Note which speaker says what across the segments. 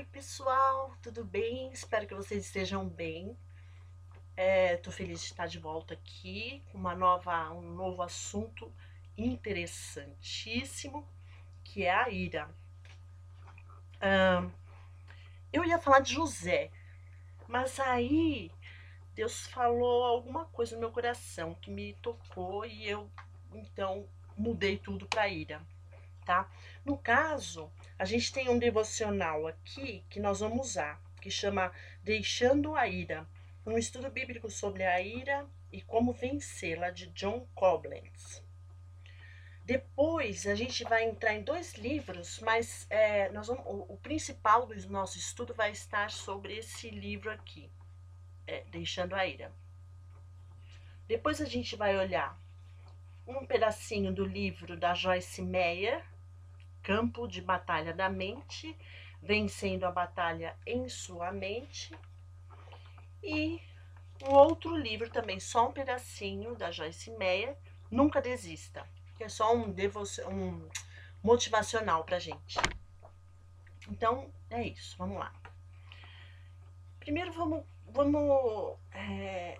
Speaker 1: Oi, pessoal, tudo bem? Espero que vocês estejam bem. Estou é, feliz de estar de volta aqui com uma nova, um novo assunto interessantíssimo, que é a ira. eu ia falar de José, mas aí Deus falou alguma coisa no meu coração que me tocou e eu então mudei tudo para ira tá? No caso, a gente tem um devocional aqui que nós vamos usar, que chama Deixando a Ira, um estudo bíblico sobre a ira e como vencê-la, de John Koblenz. Depois a gente vai entrar em dois livros, mas é, nós vamos, o, o, principal do nosso estudo vai estar sobre esse livro aqui, é, Deixando a Ira. Depois a gente vai olhar um pedacinho do livro da Joyce Meyer, campo de batalha da mente, vencendo a batalha em sua mente. E o outro livro também, só um pedacinho, da Joyce Meyer, Nunca Desista, que é só um, um motivacional pra gente. Então, é isso, vamos lá. Primeiro, vamos. vamos é...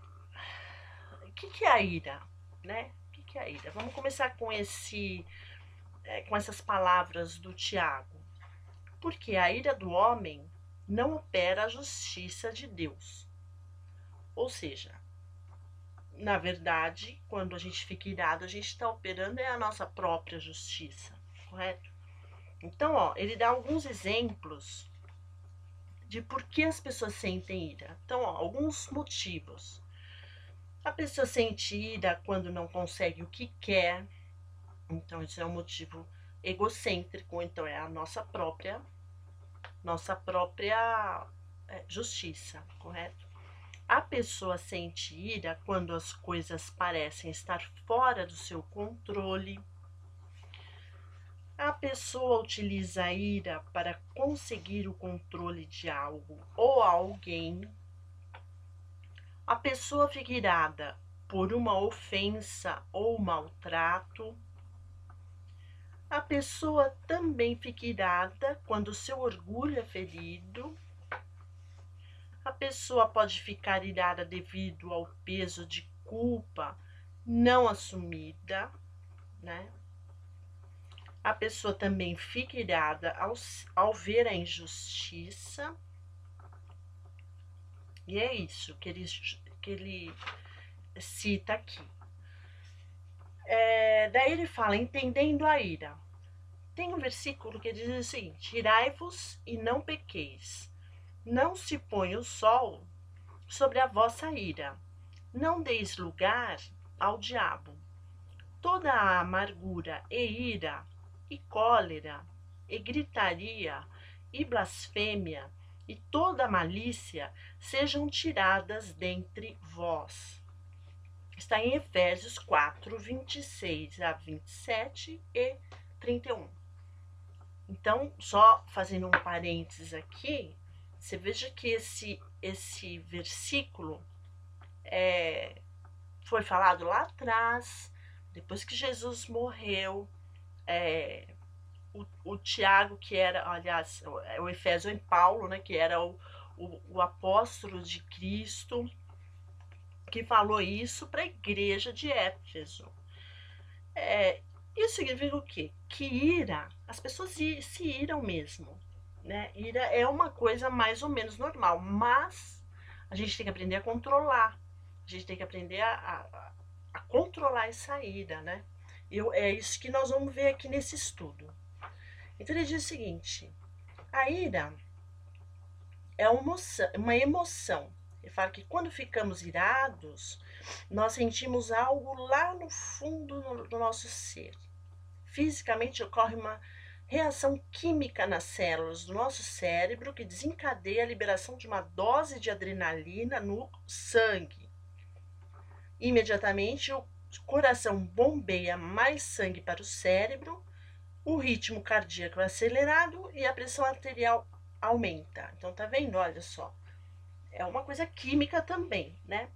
Speaker 1: O que, que é a ira? Né? O que, que é a ira? Vamos começar com esse é, com essas palavras do Tiago. Porque a ira do homem não opera a justiça de Deus. Ou seja, na verdade, quando a gente fica irado, a gente está operando é a nossa própria justiça, correto? Então, ó, ele dá alguns exemplos de por que as pessoas sentem ira. Então, ó, alguns motivos. A pessoa sente ira quando não consegue o que quer, então, isso é um motivo egocêntrico, então é a nossa própria, nossa própria é, justiça, correto? A pessoa sente ira quando as coisas parecem estar fora do seu controle. A pessoa utiliza a ira para conseguir o controle de algo ou alguém. A pessoa fica irada por uma ofensa ou maltrato. A pessoa também fica irada quando seu orgulho é ferido. A pessoa pode ficar irada devido ao peso de culpa não assumida, né? A pessoa também fica irada ao, ao ver a injustiça. E é isso que ele, que ele cita aqui. É, daí ele fala, entendendo a ira. Tem um versículo que diz o seguinte: Irai-vos e não pequeis. Não se põe o sol sobre a vossa ira. Não deis lugar ao diabo. Toda a amargura e ira, e cólera, e gritaria, e blasfêmia, e toda malícia sejam tiradas dentre vós está em Efésios 4, 26 a 27 e 31. Então, só fazendo um parênteses aqui, você veja que esse, esse versículo é, foi falado lá atrás, depois que Jesus morreu, é, o, o Tiago, que era, aliás, o, o Efésio em Paulo, né, que era o, o, o apóstolo de Cristo, que falou isso para a igreja de Éfeso. É, isso significa o quê? Que ira, as pessoas se iram mesmo. Né? Ira é uma coisa mais ou menos normal, mas a gente tem que aprender a controlar. A gente tem que aprender a, a, a controlar essa ira, né? Eu, é isso que nós vamos ver aqui nesse estudo. Então ele diz o seguinte: a ira é uma emoção, uma emoção ele fala que quando ficamos irados, nós sentimos algo lá no fundo do nosso ser. Fisicamente ocorre uma reação química nas células do nosso cérebro que desencadeia a liberação de uma dose de adrenalina no sangue. Imediatamente o coração bombeia mais sangue para o cérebro, o ritmo cardíaco é acelerado e a pressão arterial aumenta. Então tá vendo? Olha só é uma coisa química também, né?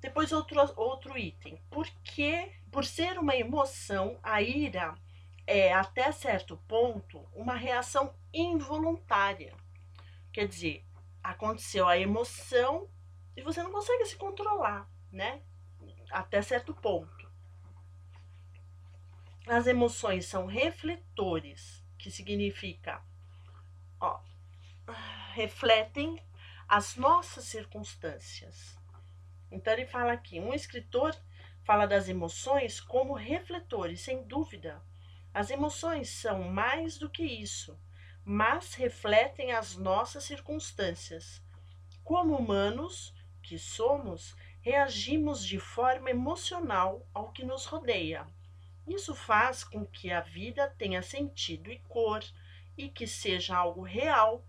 Speaker 1: Depois outro, outro item. Porque, por ser uma emoção, a ira é, até certo ponto, uma reação involuntária. Quer dizer, aconteceu a emoção e você não consegue se controlar, né? Até certo ponto. As emoções são refletores, que significa, ó, refletem as nossas circunstâncias. Então ele fala aqui, um escritor fala das emoções como refletores, sem dúvida. As emoções são mais do que isso, mas refletem as nossas circunstâncias. Como humanos que somos, reagimos de forma emocional ao que nos rodeia. Isso faz com que a vida tenha sentido e cor e que seja algo real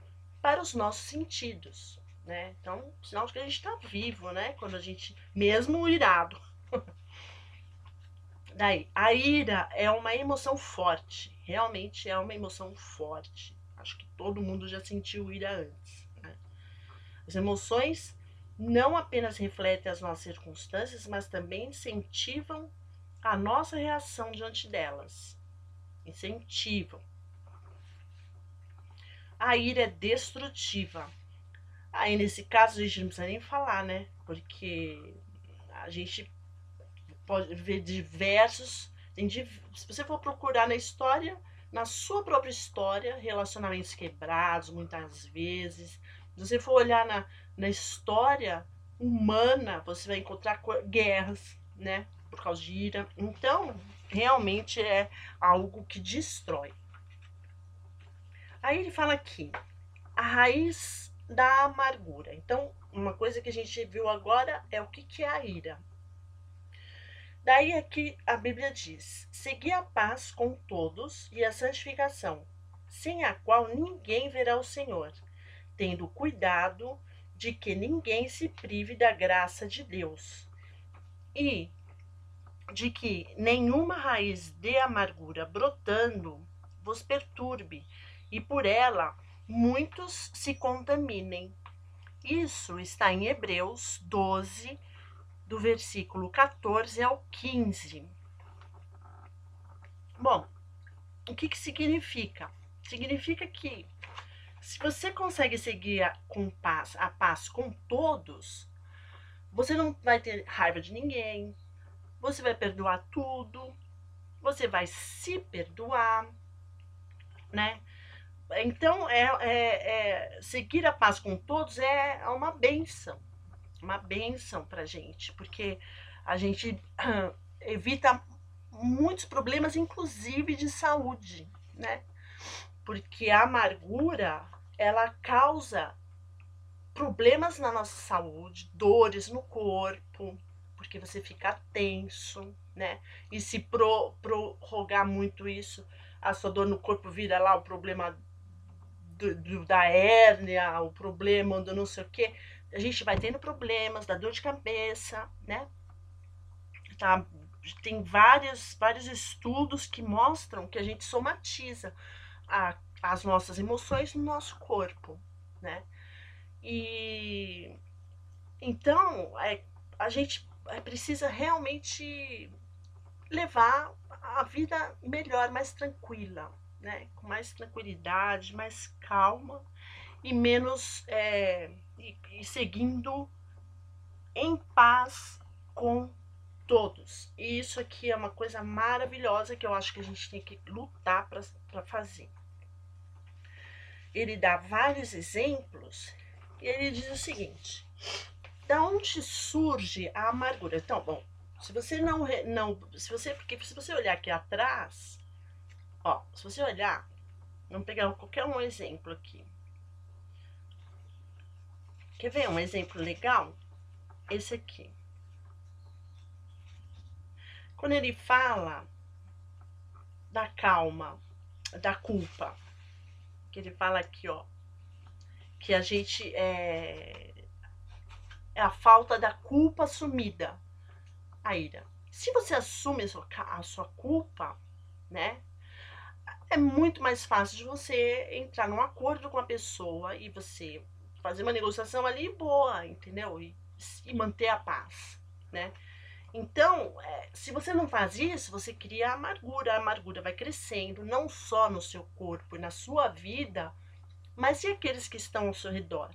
Speaker 1: para os nossos sentidos, né? Então, sinal de que a gente está vivo, né? Quando a gente, mesmo irado. Daí, a ira é uma emoção forte, realmente é uma emoção forte. Acho que todo mundo já sentiu ira antes. Né? As emoções não apenas refletem as nossas circunstâncias, mas também incentivam a nossa reação diante delas. Incentivam. A ira é destrutiva. Aí, nesse caso, a gente não precisa nem falar, né? Porque a gente pode ver diversos. se você for procurar na história, na sua própria história, relacionamentos quebrados, muitas vezes. Se você for olhar na, na história humana, você vai encontrar guerras, né? Por causa de ira. Então, realmente é algo que destrói. Aí ele fala aqui, a raiz da amargura. Então, uma coisa que a gente viu agora é o que, que é a ira. Daí aqui a Bíblia diz: Segui a paz com todos e a santificação, sem a qual ninguém verá o Senhor, tendo cuidado de que ninguém se prive da graça de Deus e de que nenhuma raiz de amargura brotando vos perturbe e por ela muitos se contaminem. Isso está em Hebreus 12, do versículo 14 ao 15. Bom, o que, que significa? Significa que se você consegue seguir a, com paz, a paz com todos, você não vai ter raiva de ninguém, você vai perdoar tudo, você vai se perdoar, né? Então, é, é, é, seguir a paz com todos é uma benção, uma benção para gente, porque a gente evita muitos problemas, inclusive de saúde, né? Porque a amargura, ela causa problemas na nossa saúde, dores no corpo, porque você fica tenso, né? E se pro, prorrogar muito isso, a sua dor no corpo vira lá o problema do, do, da hérnia, o problema do não sei o que, a gente vai tendo problemas da dor de cabeça, né? Tá? Tem vários, vários estudos que mostram que a gente somatiza a, as nossas emoções no nosso corpo, né? E então é, a gente precisa realmente levar a vida melhor, mais tranquila, né? Com mais tranquilidade, mais calma e menos é, e, e seguindo em paz com todos. E isso aqui é uma coisa maravilhosa que eu acho que a gente tem que lutar para fazer. Ele dá vários exemplos e ele diz o seguinte: da onde surge a amargura? Então, bom, se você não não, se você porque se você olhar aqui atrás, Ó, se você olhar, vamos pegar qualquer um exemplo aqui. Quer ver um exemplo legal? Esse aqui. Quando ele fala da calma, da culpa, que ele fala aqui, ó, que a gente é, é a falta da culpa assumida, a ira. Se você assume a sua, a sua culpa, né, é muito mais fácil de você entrar num acordo com a pessoa e você fazer uma negociação ali boa, entendeu? E, e manter a paz, né? Então, é, se você não faz isso, você cria amargura. A amargura vai crescendo, não só no seu corpo e na sua vida, mas e aqueles que estão ao seu redor?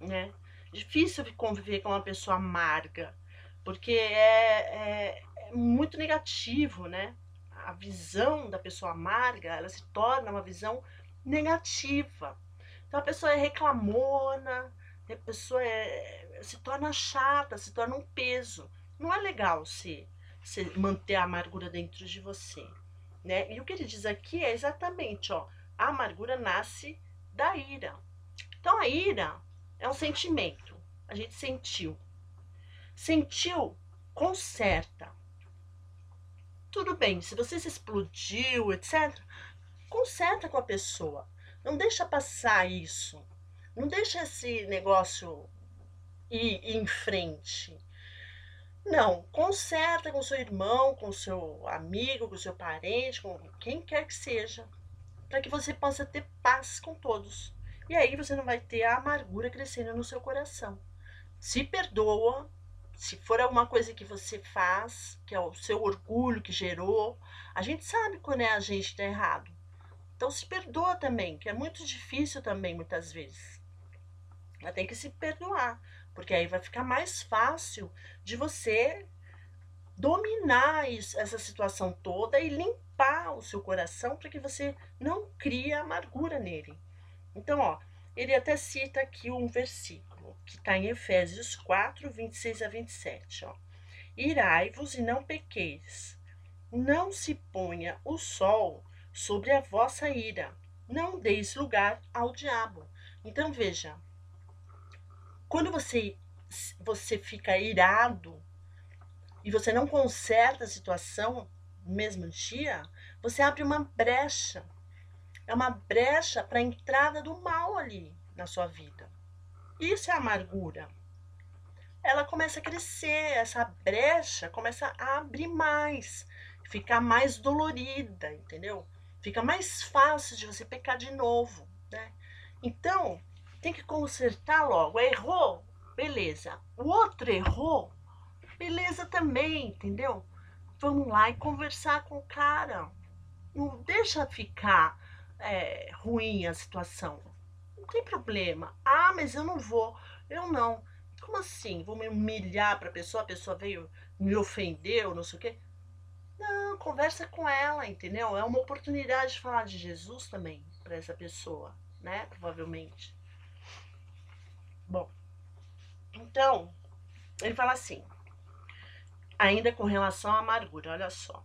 Speaker 1: Né? Difícil conviver com uma pessoa amarga, porque é, é, é muito negativo, né? A visão da pessoa amarga, ela se torna uma visão negativa. Então a pessoa é reclamona, a pessoa é, se torna chata, se torna um peso. Não é legal se, se manter a amargura dentro de você. Né? E o que ele diz aqui é exatamente, ó, a amargura nasce da ira. Então a ira é um sentimento. A gente sentiu. Sentiu, conserta. Tudo bem, se você se explodiu, etc., conserta com a pessoa. Não deixa passar isso. Não deixa esse negócio ir, em frente. Não, conserta com seu irmão, com seu amigo, com seu parente, com quem quer que seja, para que você possa ter paz com todos. E aí você não vai ter a amargura crescendo no seu coração. Se perdoa, se for alguma coisa que você faz, que é o seu orgulho que gerou, a gente sabe quando é a gente está errado. Então se perdoa também, que é muito difícil também muitas vezes. Mas tem que se perdoar, porque aí vai ficar mais fácil de você dominar isso, essa situação toda e limpar o seu coração para que você não crie amargura nele. Então, ó, ele até cita aqui um versículo que está em Efésios 4, 26 a 27. Ó. Irai-vos e não pequeis. Não se ponha o sol sobre a vossa ira. Não deis lugar ao diabo. Então veja, quando você você fica irado e você não conserta a situação no mesmo dia, você abre uma brecha. É uma brecha para a entrada do mal ali na sua vida. Isso é amargura. Ela começa a crescer, essa brecha começa a abrir mais, ficar mais dolorida, entendeu? Fica mais fácil de você pecar de novo, né? Então, tem que consertar logo. Errou, beleza. O outro errou, beleza também, entendeu? Vamos lá e conversar com o cara. Não deixa ficar é, ruim a situação. Não tem problema. Ah, mas eu não vou. Eu não. Como assim? Vou me humilhar para a pessoa? A pessoa veio me ofendeu, não sei o quê. Não, conversa com ela, entendeu? É uma oportunidade de falar de Jesus também para essa pessoa, né? Provavelmente. Bom, então, ele fala assim, ainda com relação à amargura, olha só.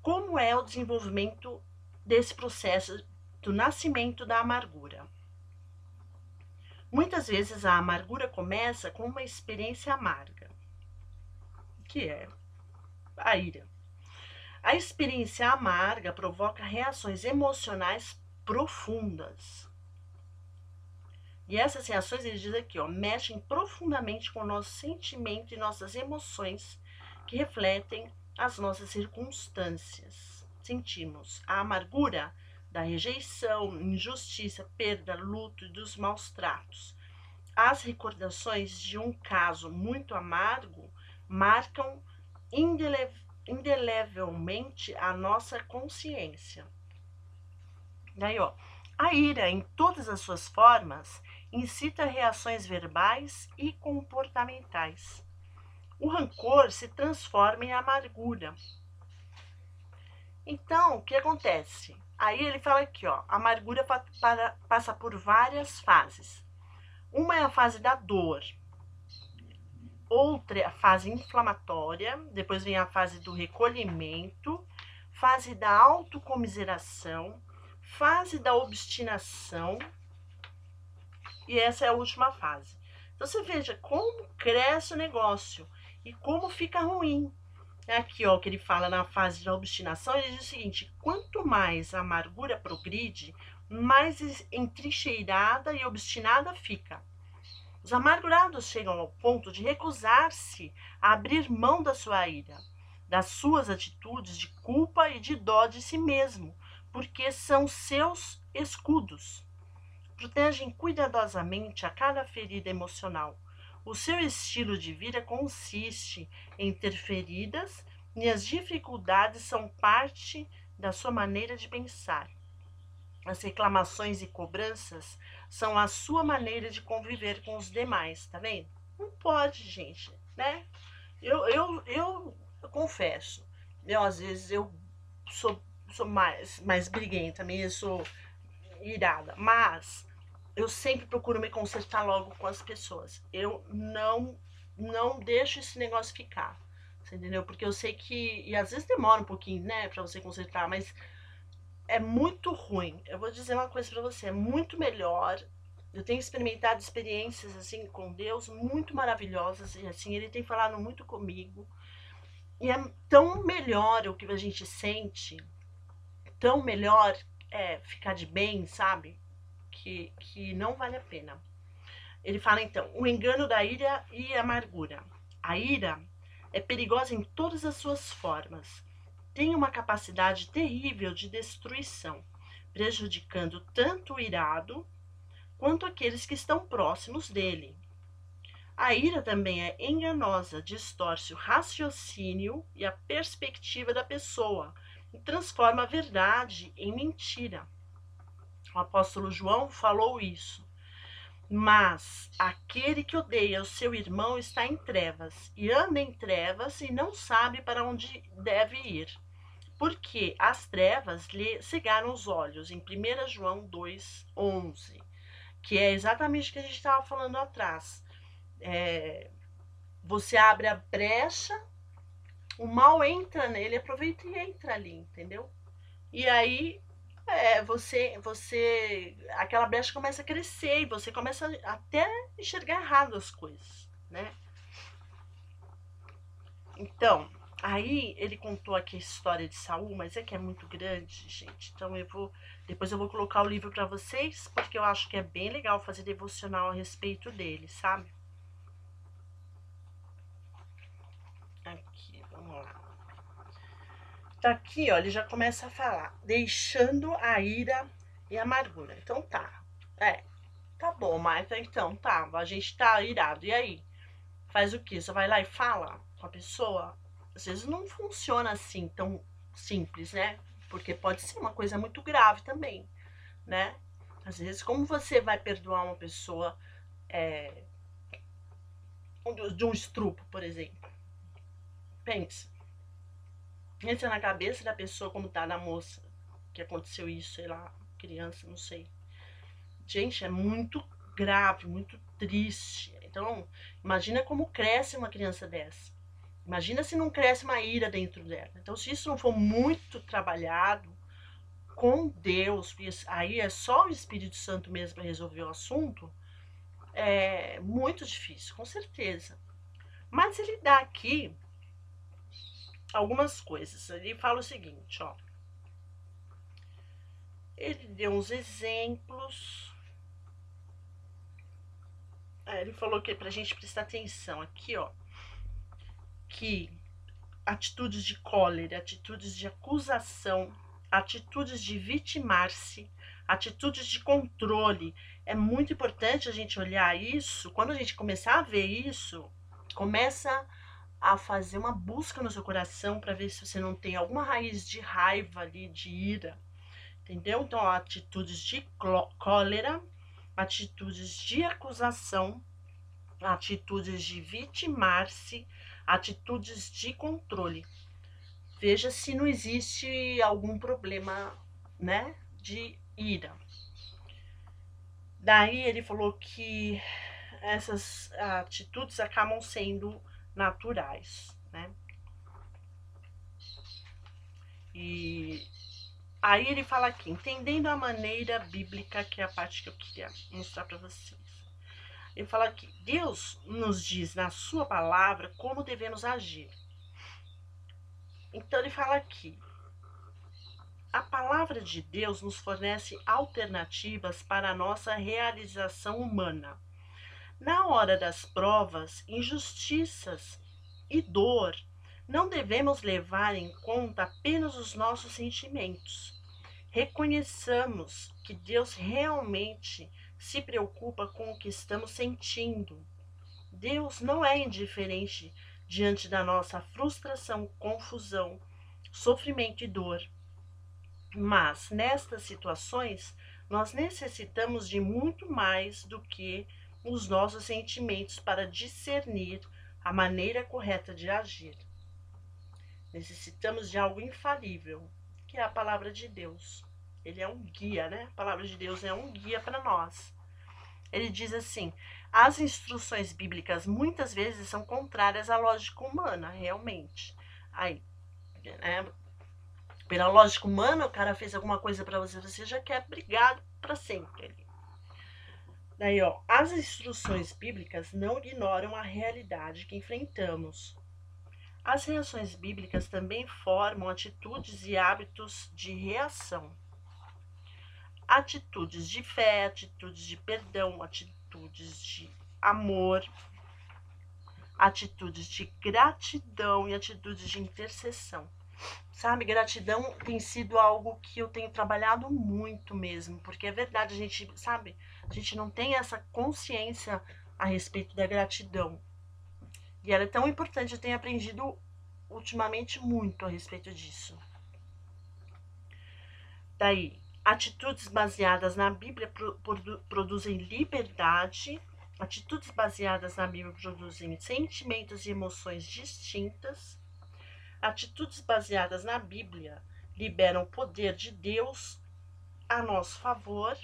Speaker 1: Como é o desenvolvimento desse processo do nascimento da amargura? Muitas vezes a amargura começa com uma experiência amarga, que é a ira. A experiência amarga provoca reações emocionais profundas e essas reações, ele diz aqui, ó, mexem profundamente com o nosso sentimento e nossas emoções, que refletem as nossas circunstâncias. Sentimos a amargura da rejeição, injustiça, perda, luto e dos maus tratos. As recordações de um caso muito amargo marcam indele indelevelmente a nossa consciência. Daí, ó, a ira, em todas as suas formas, incita reações verbais e comportamentais. O rancor se transforma em amargura. Então, o que acontece? Aí ele fala aqui, ó, a amargura pa para, passa por várias fases. Uma é a fase da dor, outra é a fase inflamatória, depois vem a fase do recolhimento, fase da autocomiseração, fase da obstinação, e essa é a última fase. Então você veja como cresce o negócio e como fica ruim. É aqui, ó, que ele fala na fase da obstinação, ele diz o seguinte: quanto mais a amargura progride, mais entrincheirada e obstinada fica. Os amargurados chegam ao ponto de recusar-se a abrir mão da sua ira, das suas atitudes de culpa e de dó de si mesmo, porque são seus escudos protegem cuidadosamente a cada ferida emocional, O seu estilo de vida consiste em ter feridas e as dificuldades são parte da sua maneira de pensar. As reclamações e cobranças são a sua maneira de conviver com os demais, tá vendo? Não pode, gente, né? Eu, eu, eu, eu confesso, eu às vezes eu sou, sou mais, mais briguenta mesmo, sou irada, mas eu sempre procuro me consertar logo com as pessoas. Eu não não deixo esse negócio ficar. Entendeu? Porque eu sei que e às vezes demora um pouquinho, né, para você consertar, mas é muito ruim. Eu vou dizer uma coisa para você, é muito melhor. Eu tenho experimentado experiências assim com Deus muito maravilhosas e assim ele tem falado muito comigo. E é tão melhor o que a gente sente, tão melhor é, ficar de bem, sabe? Que, que não vale a pena. Ele fala então: o engano da ira e amargura. A ira é perigosa em todas as suas formas. Tem uma capacidade terrível de destruição, prejudicando tanto o irado quanto aqueles que estão próximos dele. A ira também é enganosa, distorce o raciocínio e a perspectiva da pessoa e transforma a verdade em mentira. O apóstolo João falou isso. Mas aquele que odeia o seu irmão está em trevas, e anda em trevas e não sabe para onde deve ir. Porque as trevas lhe cegaram os olhos, em 1 João 2,11, que é exatamente o que a gente estava falando atrás. É, você abre a brecha o mal entra nele, aproveita e entra ali, entendeu? E aí é, você, você, aquela brecha começa a crescer e você começa até a enxergar errado as coisas, né? Então, aí ele contou aqui a história de Saul, mas é que é muito grande, gente. Então eu vou, depois eu vou colocar o livro para vocês, porque eu acho que é bem legal fazer devocional a respeito dele, sabe? Tá aqui, ó, ele já começa a falar, deixando a ira e a amargura. Então tá, é, tá bom, Marta, então tá, a gente tá irado, e aí? Faz o que? Você vai lá e fala com a pessoa? Às vezes não funciona assim tão simples, né? Porque pode ser uma coisa muito grave também, né? Às vezes, como você vai perdoar uma pessoa é, de um estrupo, por exemplo? Pense entra na cabeça da pessoa como tá da moça que aconteceu isso, sei lá, criança, não sei. Gente, é muito grave, muito triste. Então, imagina como cresce uma criança dessa. Imagina se não cresce uma ira dentro dela. Então, se isso não for muito trabalhado com Deus, aí é só o Espírito Santo mesmo para resolver o assunto, é muito difícil, com certeza. Mas ele dá aqui algumas coisas. Ele fala o seguinte, ó. Ele deu uns exemplos. É, ele falou que pra gente prestar atenção aqui, ó. Que atitudes de cólera, atitudes de acusação, atitudes de vitimar-se, atitudes de controle. É muito importante a gente olhar isso. Quando a gente começar a ver isso, começa a fazer uma busca no seu coração para ver se você não tem alguma raiz de raiva ali, de ira. Entendeu? Então, atitudes de cólera, atitudes de acusação, atitudes de vitimar-se, atitudes de controle. Veja se não existe algum problema, né, de ira. Daí ele falou que essas atitudes acabam sendo naturais, né? E aí ele fala aqui, entendendo a maneira bíblica, que é a parte que eu queria mostrar para vocês. Ele fala que Deus nos diz na sua palavra como devemos agir. Então ele fala aqui, a palavra de Deus nos fornece alternativas para a nossa realização humana na hora das provas, injustiças e dor, não devemos levar em conta apenas os nossos sentimentos. Reconheçamos que Deus realmente se preocupa com o que estamos sentindo. Deus não é indiferente diante da nossa frustração, confusão, sofrimento e dor. Mas nestas situações, nós necessitamos de muito mais do que os nossos sentimentos para discernir a maneira correta de agir. Necessitamos de algo infalível, que é a palavra de Deus. Ele é um guia, né? A palavra de Deus é um guia para nós. Ele diz assim: as instruções bíblicas muitas vezes são contrárias à lógica humana, realmente. Aí, né? Pela lógica humana, o cara fez alguma coisa para você, você já quer brigar para sempre. Daí, ó, as instruções bíblicas não ignoram a realidade que enfrentamos. As reações bíblicas também formam atitudes e hábitos de reação. Atitudes de fé, atitudes de perdão, atitudes de amor, atitudes de gratidão e atitudes de intercessão. Sabe, gratidão tem sido algo que eu tenho trabalhado muito mesmo, porque é verdade, a gente, sabe, a gente não tem essa consciência a respeito da gratidão. E ela é tão importante, eu tenho aprendido ultimamente muito a respeito disso. Daí, atitudes baseadas na Bíblia produzem liberdade, atitudes baseadas na Bíblia produzem sentimentos e emoções distintas Atitudes baseadas na Bíblia liberam o poder de Deus a nosso favor.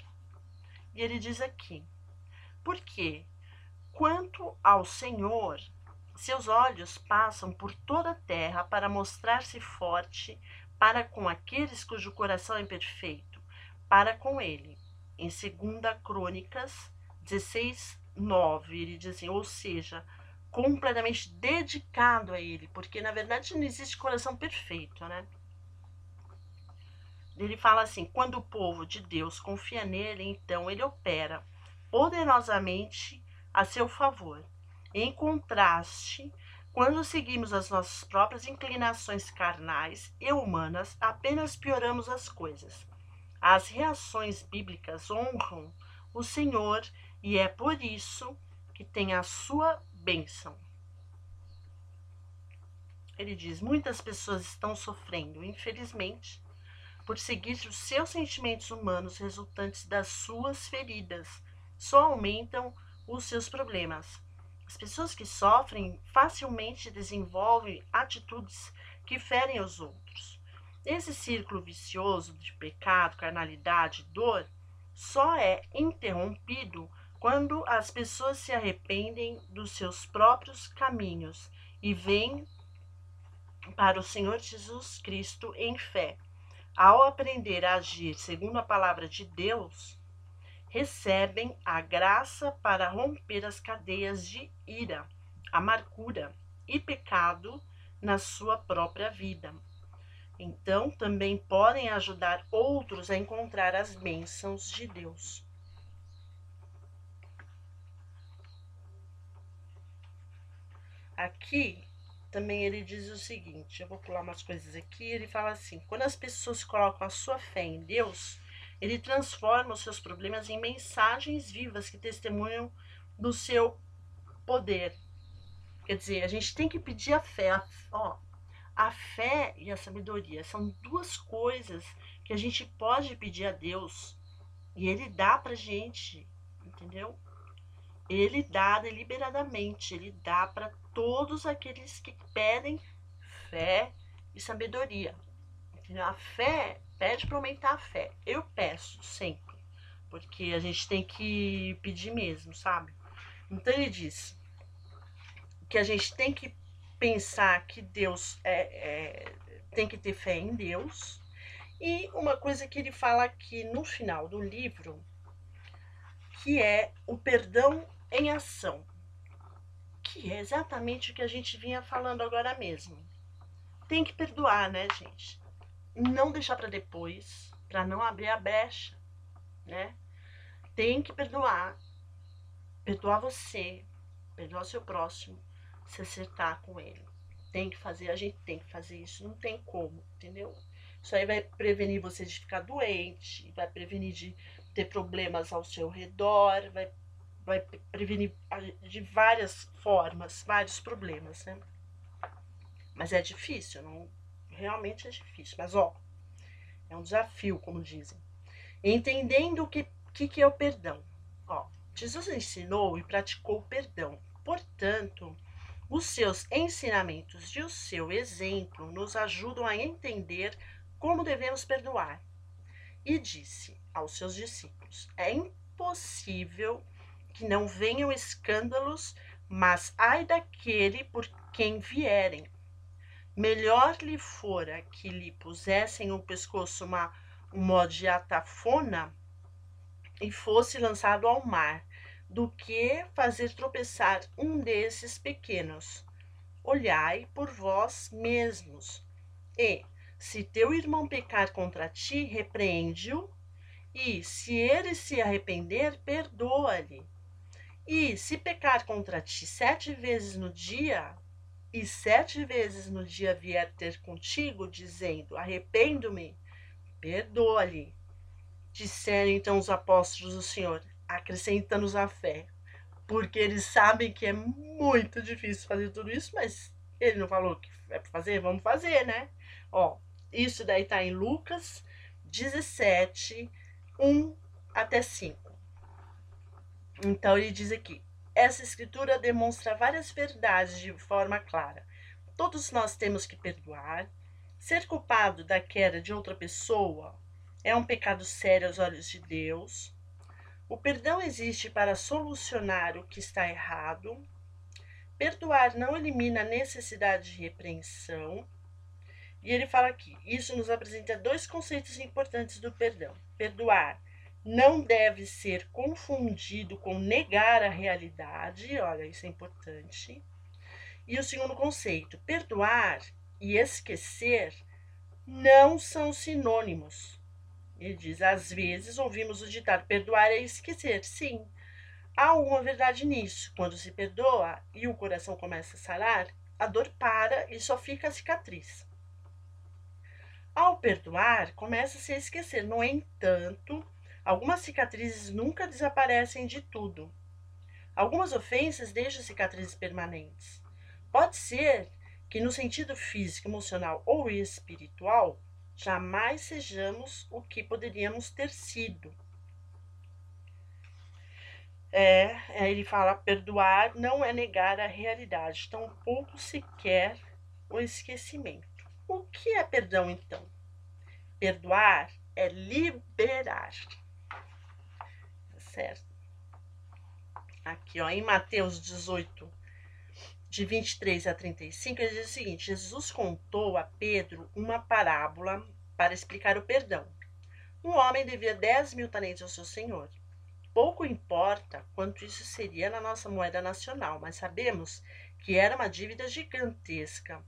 Speaker 1: E ele diz aqui: porque quanto ao Senhor, seus olhos passam por toda a terra para mostrar-se forte para com aqueles cujo coração é perfeito, para com ele. Em 2 Crônicas 16, 9, ele diz assim, ou seja, completamente dedicado a Ele, porque na verdade não existe coração perfeito, né? Ele fala assim: quando o povo de Deus confia nele, então ele opera poderosamente a seu favor. Em contraste, quando seguimos as nossas próprias inclinações carnais e humanas, apenas pioramos as coisas. As reações bíblicas honram o Senhor e é por isso que tem a sua bênção. Ele diz: muitas pessoas estão sofrendo, infelizmente, por seguir os seus sentimentos humanos resultantes das suas feridas. Só aumentam os seus problemas. As pessoas que sofrem facilmente desenvolvem atitudes que ferem os outros. Esse círculo vicioso de pecado, carnalidade, dor só é interrompido quando as pessoas se arrependem dos seus próprios caminhos e vêm para o Senhor Jesus Cristo em fé, ao aprender a agir segundo a palavra de Deus, recebem a graça para romper as cadeias de ira, amargura e pecado na sua própria vida. Então, também podem ajudar outros a encontrar as bênçãos de Deus. Aqui também ele diz o seguinte: eu vou pular umas coisas aqui. Ele fala assim: quando as pessoas colocam a sua fé em Deus, ele transforma os seus problemas em mensagens vivas que testemunham do seu poder. Quer dizer, a gente tem que pedir a fé. A, ó, a fé e a sabedoria são duas coisas que a gente pode pedir a Deus e Ele dá pra gente, entendeu? Ele dá deliberadamente, ele dá para todos aqueles que pedem fé e sabedoria. A fé pede para aumentar a fé. Eu peço sempre, porque a gente tem que pedir mesmo, sabe? Então ele diz que a gente tem que pensar que Deus é, é, tem que ter fé em Deus. E uma coisa que ele fala aqui no final do livro, que é o perdão em ação, que é exatamente o que a gente vinha falando agora mesmo. Tem que perdoar, né, gente? Não deixar para depois, para não abrir a brecha, né? Tem que perdoar. Perdoar você, perdoar seu próximo, se acertar com ele. Tem que fazer, a gente tem que fazer isso, não tem como, entendeu? Isso aí vai prevenir você de ficar doente, vai prevenir de ter problemas ao seu redor, vai vai prevenir de várias formas, vários problemas, né? Mas é difícil, não, realmente é difícil. Mas ó, é um desafio, como dizem. Entendendo o que, que, que é o perdão. Ó, Jesus ensinou e praticou o perdão. Portanto, os seus ensinamentos e o seu exemplo nos ajudam a entender como devemos perdoar. E disse aos seus discípulos: É impossível que não venham escândalos, mas ai daquele por quem vierem. Melhor lhe fora que lhe pusessem no pescoço uma, uma de atafona e fosse lançado ao mar, do que fazer tropeçar um desses pequenos. Olhai por vós mesmos. E, se teu irmão pecar contra ti, repreende-o, e, se ele se arrepender, perdoa-lhe. E, se pecar contra ti sete vezes no dia, e sete vezes no dia vier ter contigo, dizendo: Arrependo-me, perdoa-lhe. Disseram então os apóstolos do Senhor: acrescenta-nos a fé. Porque eles sabem que é muito difícil fazer tudo isso, mas ele não falou que é para fazer, vamos fazer, né? Ó, isso daí tá em Lucas 17, 1 até 5. Então ele diz aqui: essa escritura demonstra várias verdades de forma clara. Todos nós temos que perdoar. Ser culpado da queda de outra pessoa é um pecado sério aos olhos de Deus. O perdão existe para solucionar o que está errado. Perdoar não elimina a necessidade de repreensão. E ele fala aqui: isso nos apresenta dois conceitos importantes do perdão. Perdoar não deve ser confundido com negar a realidade, olha, isso é importante. E o segundo conceito: perdoar e esquecer não são sinônimos. Ele diz: às vezes ouvimos o ditado perdoar é esquecer. Sim, há alguma verdade nisso. Quando se perdoa e o coração começa a sarar, a dor para e só fica a cicatriz. Ao perdoar, começa-se a esquecer. No entanto, algumas cicatrizes nunca desaparecem de tudo. Algumas ofensas deixam cicatrizes permanentes. Pode ser que, no sentido físico, emocional ou espiritual, jamais sejamos o que poderíamos ter sido. É, ele fala: perdoar não é negar a realidade, tampouco se quer o esquecimento. O que é perdão, então? Perdoar é liberar. Certo? Aqui, ó, em Mateus 18, de 23 a 35, ele diz o seguinte: Jesus contou a Pedro uma parábola para explicar o perdão. Um homem devia 10 mil talentos ao seu senhor. Pouco importa quanto isso seria na nossa moeda nacional, mas sabemos que era uma dívida gigantesca.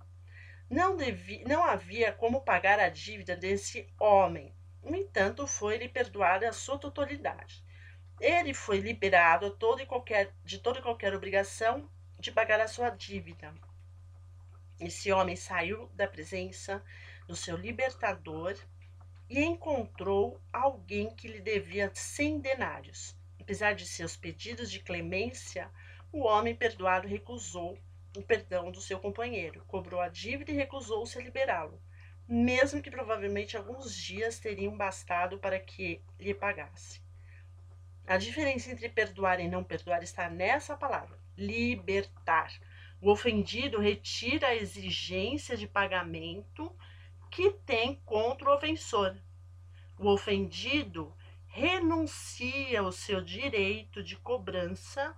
Speaker 1: Não, devia, não havia como pagar a dívida desse homem. No entanto, foi-lhe perdoada a sua totalidade. Ele foi liberado toda qualquer, de toda e qualquer obrigação de pagar a sua dívida. Esse homem saiu da presença do seu libertador e encontrou alguém que lhe devia cem denários. Apesar de seus pedidos de clemência, o homem perdoado recusou o perdão do seu companheiro, cobrou a dívida e recusou-se a liberá-lo, mesmo que provavelmente alguns dias teriam bastado para que lhe pagasse. A diferença entre perdoar e não perdoar está nessa palavra libertar. O ofendido retira a exigência de pagamento que tem contra o ofensor. O ofendido renuncia ao seu direito de cobrança,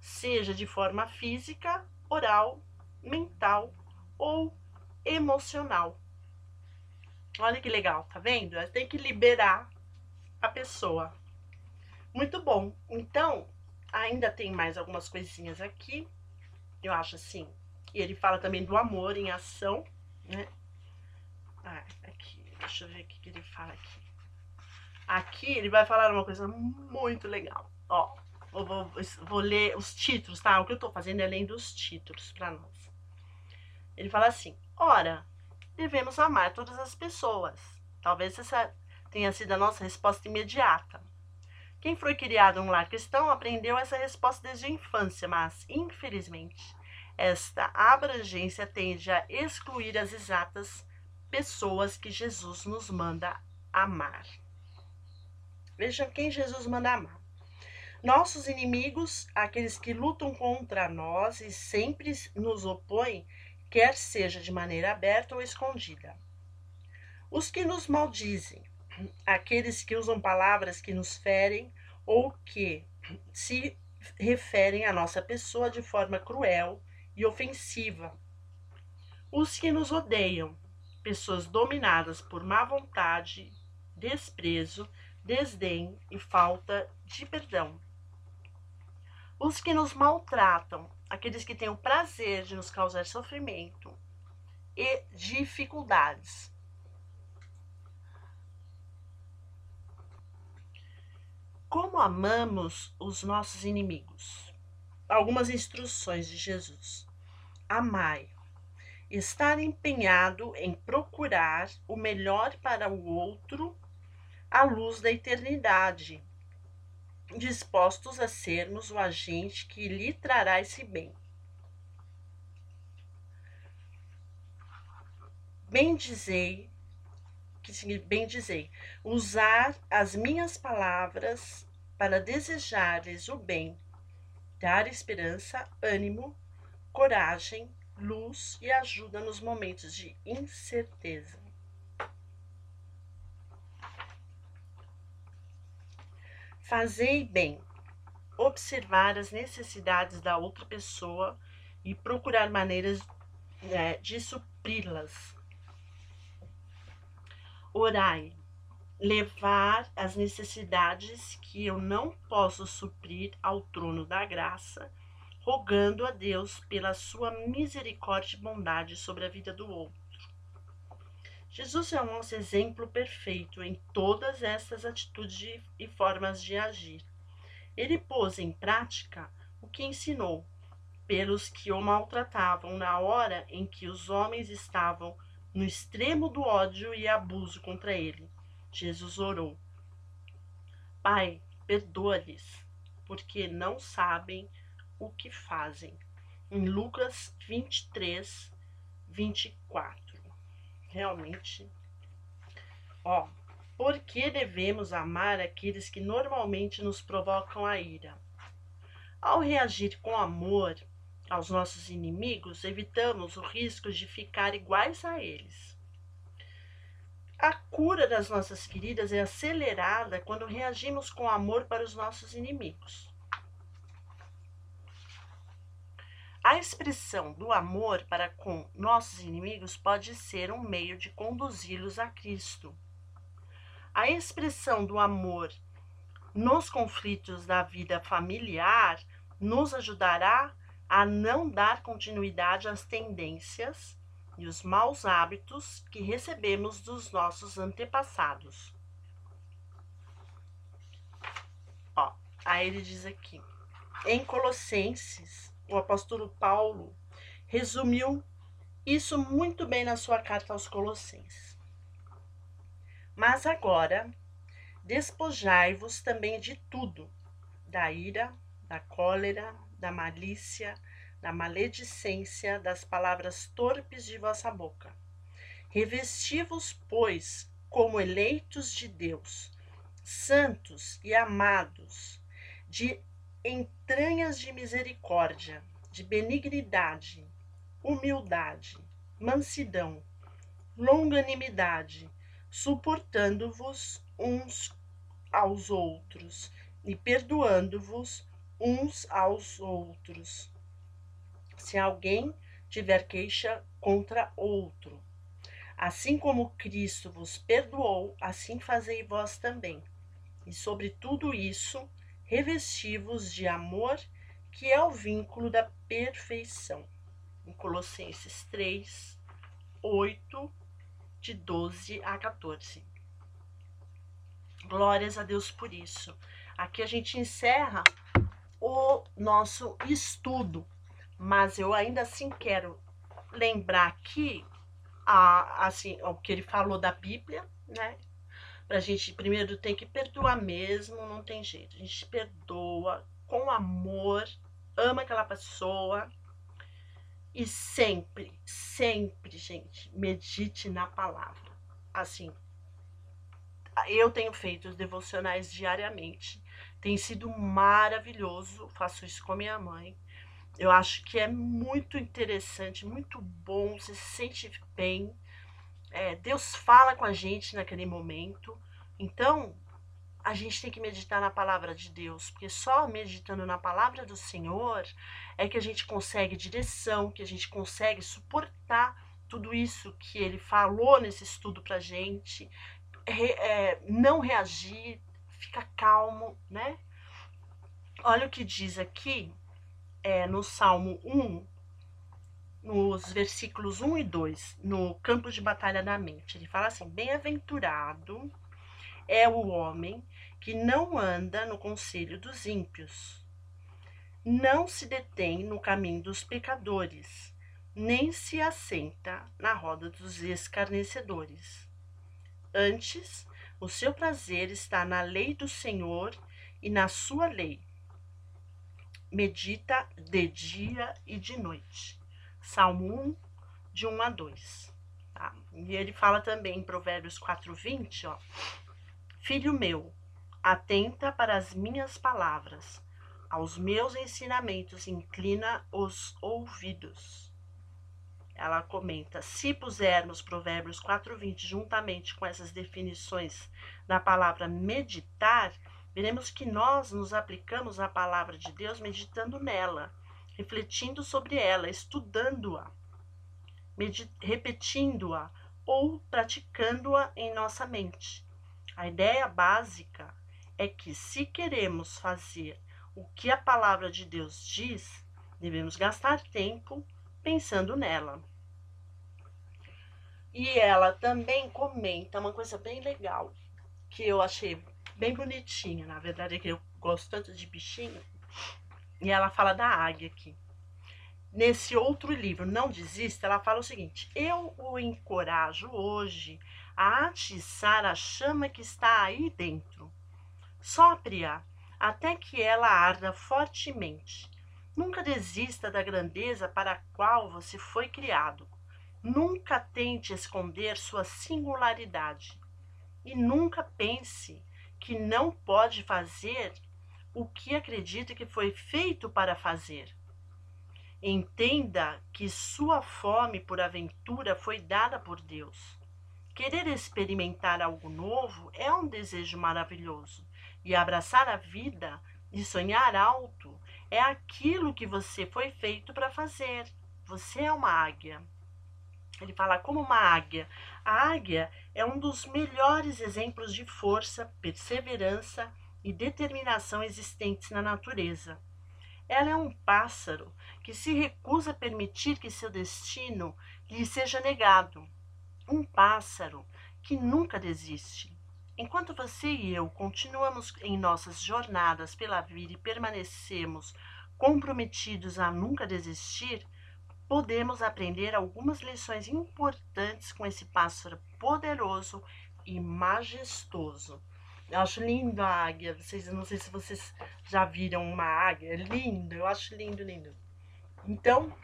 Speaker 1: seja de forma física, oral, mental ou emocional. Olha que legal, tá vendo? Tem que liberar a pessoa. Muito bom. Então, Ainda tem mais algumas coisinhas aqui. Eu acho assim. E ele fala também do amor em ação, né? Ah, aqui. Deixa eu ver o que ele fala aqui. Aqui ele vai falar uma coisa muito legal. Ó, vou, vou ler os títulos, tá? O que eu tô fazendo é lendo os títulos para nós. Ele fala assim: Ora, devemos amar todas as pessoas. Talvez essa tenha sido a nossa resposta imediata. Quem foi criado num lar cristão aprendeu essa resposta desde a infância, mas, infelizmente, esta abrangência tende a excluir as exatas pessoas que Jesus nos manda amar. Vejam quem Jesus manda amar. Nossos inimigos, aqueles que lutam contra nós e sempre nos opõem, quer seja de maneira aberta ou escondida. Os que nos maldizem, aqueles que usam palavras que nos ferem ou que se referem à nossa pessoa de forma cruel e ofensiva. Os que nos odeiam, pessoas dominadas por má vontade, desprezo, desdém e falta de perdão. Os que nos maltratam, aqueles que têm o prazer de nos causar sofrimento e dificuldades. Como amamos os nossos inimigos? Algumas instruções de Jesus. Amai. Estar empenhado em procurar o melhor para o outro à luz da eternidade, dispostos a sermos o agente que lhe trará esse bem. Bendizei, que bem dizer, usar as minhas palavras para desejar-lhes o bem, dar esperança, ânimo, coragem, luz e ajuda nos momentos de incerteza. Fazei bem, observar as necessidades da outra pessoa e procurar maneiras né, de supri-las. Orai, levar as necessidades que eu não posso suprir ao trono da graça, rogando a Deus pela sua misericórdia e bondade sobre a vida do outro. Jesus é o nosso exemplo perfeito em todas essas atitudes e formas de agir. Ele pôs em prática o que ensinou pelos que o maltratavam na hora em que os homens estavam no extremo do ódio e abuso contra ele. Jesus orou: Pai, perdoa-lhes, porque não sabem o que fazem. Em Lucas 23, 24 realmente. Ó, por que devemos amar aqueles que normalmente nos provocam a ira? Ao reagir com amor aos nossos inimigos, evitamos o risco de ficar iguais a eles. A cura das nossas feridas é acelerada quando reagimos com amor para os nossos inimigos. A expressão do amor para com nossos inimigos pode ser um meio de conduzi-los a Cristo. A expressão do amor nos conflitos da vida familiar nos ajudará a não dar continuidade às tendências e os maus hábitos que recebemos dos nossos antepassados. Ó, aí ele diz aqui, em Colossenses o apóstolo Paulo resumiu isso muito bem na sua carta aos Colossenses. Mas agora, despojai-vos também de tudo: da ira, da cólera, da malícia, da maledicência, das palavras torpes de vossa boca. Revesti-vos, pois, como eleitos de Deus, santos e amados, de entranhas de misericórdia, de benignidade, humildade, mansidão, longanimidade, suportando-vos uns aos outros e perdoando-vos uns aos outros. Se alguém tiver queixa contra outro, assim como Cristo vos perdoou, assim fazei vós também. E sobre tudo isso, revesti-vos de amor, que é o vínculo da perfeição. Em Colossenses 3, 8, de 12 a 14. Glórias a Deus por isso. Aqui a gente encerra o nosso estudo, mas eu ainda assim quero lembrar aqui a, assim, o que ele falou da Bíblia, né? Pra gente, primeiro, tem que perdoar mesmo, não tem jeito. A gente perdoa com amor, ama aquela pessoa. E sempre, sempre, gente, medite na palavra. Assim, eu tenho feito os devocionais diariamente. Tem sido maravilhoso. Faço isso com a minha mãe. Eu acho que é muito interessante, muito bom. Você se sente bem. É, Deus fala com a gente naquele momento. Então, a gente tem que meditar na palavra de Deus, porque só meditando na palavra do Senhor é que a gente consegue direção, que a gente consegue suportar tudo isso que ele falou nesse estudo pra gente, é, não reagir, fica calmo, né? Olha o que diz aqui é, no Salmo 1, nos versículos 1 e 2, no campo de batalha da mente. Ele fala assim: Bem-aventurado é o homem que não anda no conselho dos ímpios, não se detém no caminho dos pecadores, nem se assenta na roda dos escarnecedores. Antes, o seu prazer está na lei do Senhor e na sua lei. Medita de dia e de noite. Salmo 1, de 1 a 2. Tá? E ele fala também em Provérbios 4, 20, ó. Filho meu, atenta para as minhas palavras, aos meus ensinamentos inclina os ouvidos. Ela comenta: se pusermos Provérbios 4:20 juntamente com essas definições da palavra meditar, veremos que nós nos aplicamos à palavra de Deus meditando nela refletindo sobre ela, estudando-a, repetindo-a ou praticando-a em nossa mente. A ideia básica é que, se queremos fazer o que a palavra de Deus diz, devemos gastar tempo pensando nela. E ela também comenta uma coisa bem legal, que eu achei bem bonitinha. Na verdade, é que eu gosto tanto de bichinho. E ela fala da águia aqui. Nesse outro livro, Não Desista, ela fala o seguinte: Eu o encorajo hoje a atiçar a chama que está aí dentro. Sopre-a até que ela arda fortemente. Nunca desista da grandeza para a qual você foi criado. Nunca tente esconder sua singularidade. E nunca pense que não pode fazer o que acredita que foi feito para fazer. Entenda que sua fome por aventura foi dada por Deus. Querer experimentar algo novo é um desejo maravilhoso, e abraçar a vida e sonhar alto é aquilo que você foi feito para fazer. Você é uma águia. Ele fala como uma águia. A águia é um dos melhores exemplos de força, perseverança e determinação existentes na natureza. Ela é um pássaro que se recusa a permitir que seu destino lhe seja negado. Um pássaro que nunca desiste. Enquanto você e eu continuamos em nossas jornadas pela vida e permanecemos comprometidos a nunca desistir, podemos aprender algumas lições importantes com esse pássaro poderoso e majestoso. Eu acho lindo a águia. Vocês, não sei se vocês já viram uma águia. É lindo, eu acho lindo, lindo. Então,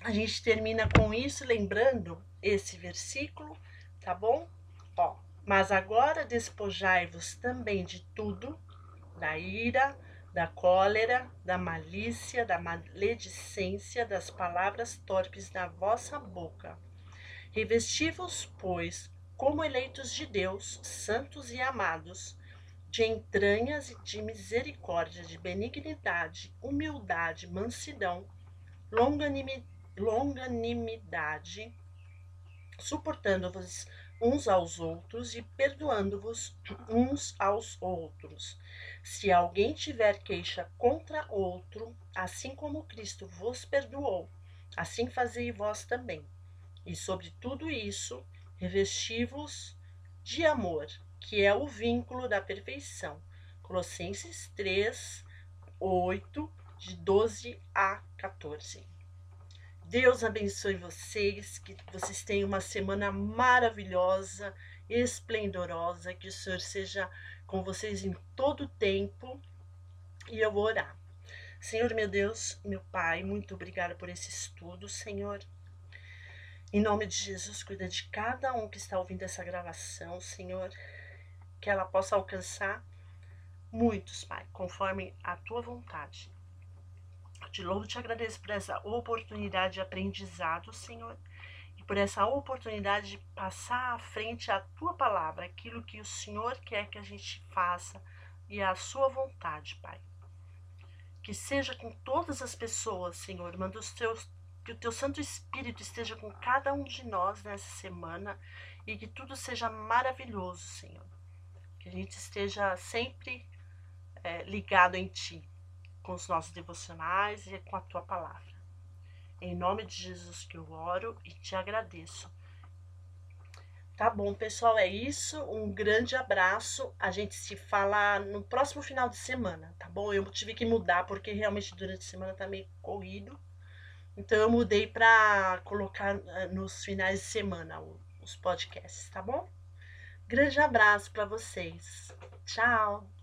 Speaker 1: a gente termina com isso, lembrando esse versículo, tá bom? Mas agora despojai-vos também de tudo, da ira, da cólera, da malícia, da maledicência, das palavras torpes da vossa boca. Revesti-vos, pois, como eleitos de Deus, santos e amados, de entranhas e de misericórdia, de benignidade, humildade, mansidão, longanimidade, suportando-vos uns aos outros e perdoando-vos uns aos outros. Se alguém tiver queixa contra outro, assim como Cristo vos perdoou, assim fazei vós também. E sobre tudo isso, revesti-vos de amor, que é o vínculo da perfeição. Colossenses 3, 8, de 12 a 14. Deus abençoe vocês, que vocês tenham uma semana maravilhosa esplendorosa, que o Senhor seja com vocês em todo o tempo. E eu vou orar. Senhor meu Deus, meu Pai, muito obrigada por esse estudo, Senhor. Em nome de Jesus, cuida de cada um que está ouvindo essa gravação, Senhor, que ela possa alcançar muitos, Pai, conforme a tua vontade. Eu te louvo e te agradeço por essa oportunidade de aprendizado, Senhor, e por essa oportunidade de passar à frente a tua palavra, aquilo que o Senhor quer que a gente faça e a sua vontade, Pai. Que seja com todas as pessoas, Senhor, manda os teus que o teu Santo Espírito esteja com cada um de nós nessa semana e que tudo seja maravilhoso, Senhor. Que a gente esteja sempre é, ligado em Ti, com os nossos devocionais e com a Tua palavra. Em nome de Jesus que eu oro e te agradeço. Tá bom, pessoal, é isso. Um grande abraço. A gente se fala no próximo final de semana, tá bom? Eu tive que mudar porque realmente durante a semana tá meio corrido. Então eu mudei para colocar eh, nos finais de semana os podcasts, tá bom? Grande abraço para vocês. Tchau.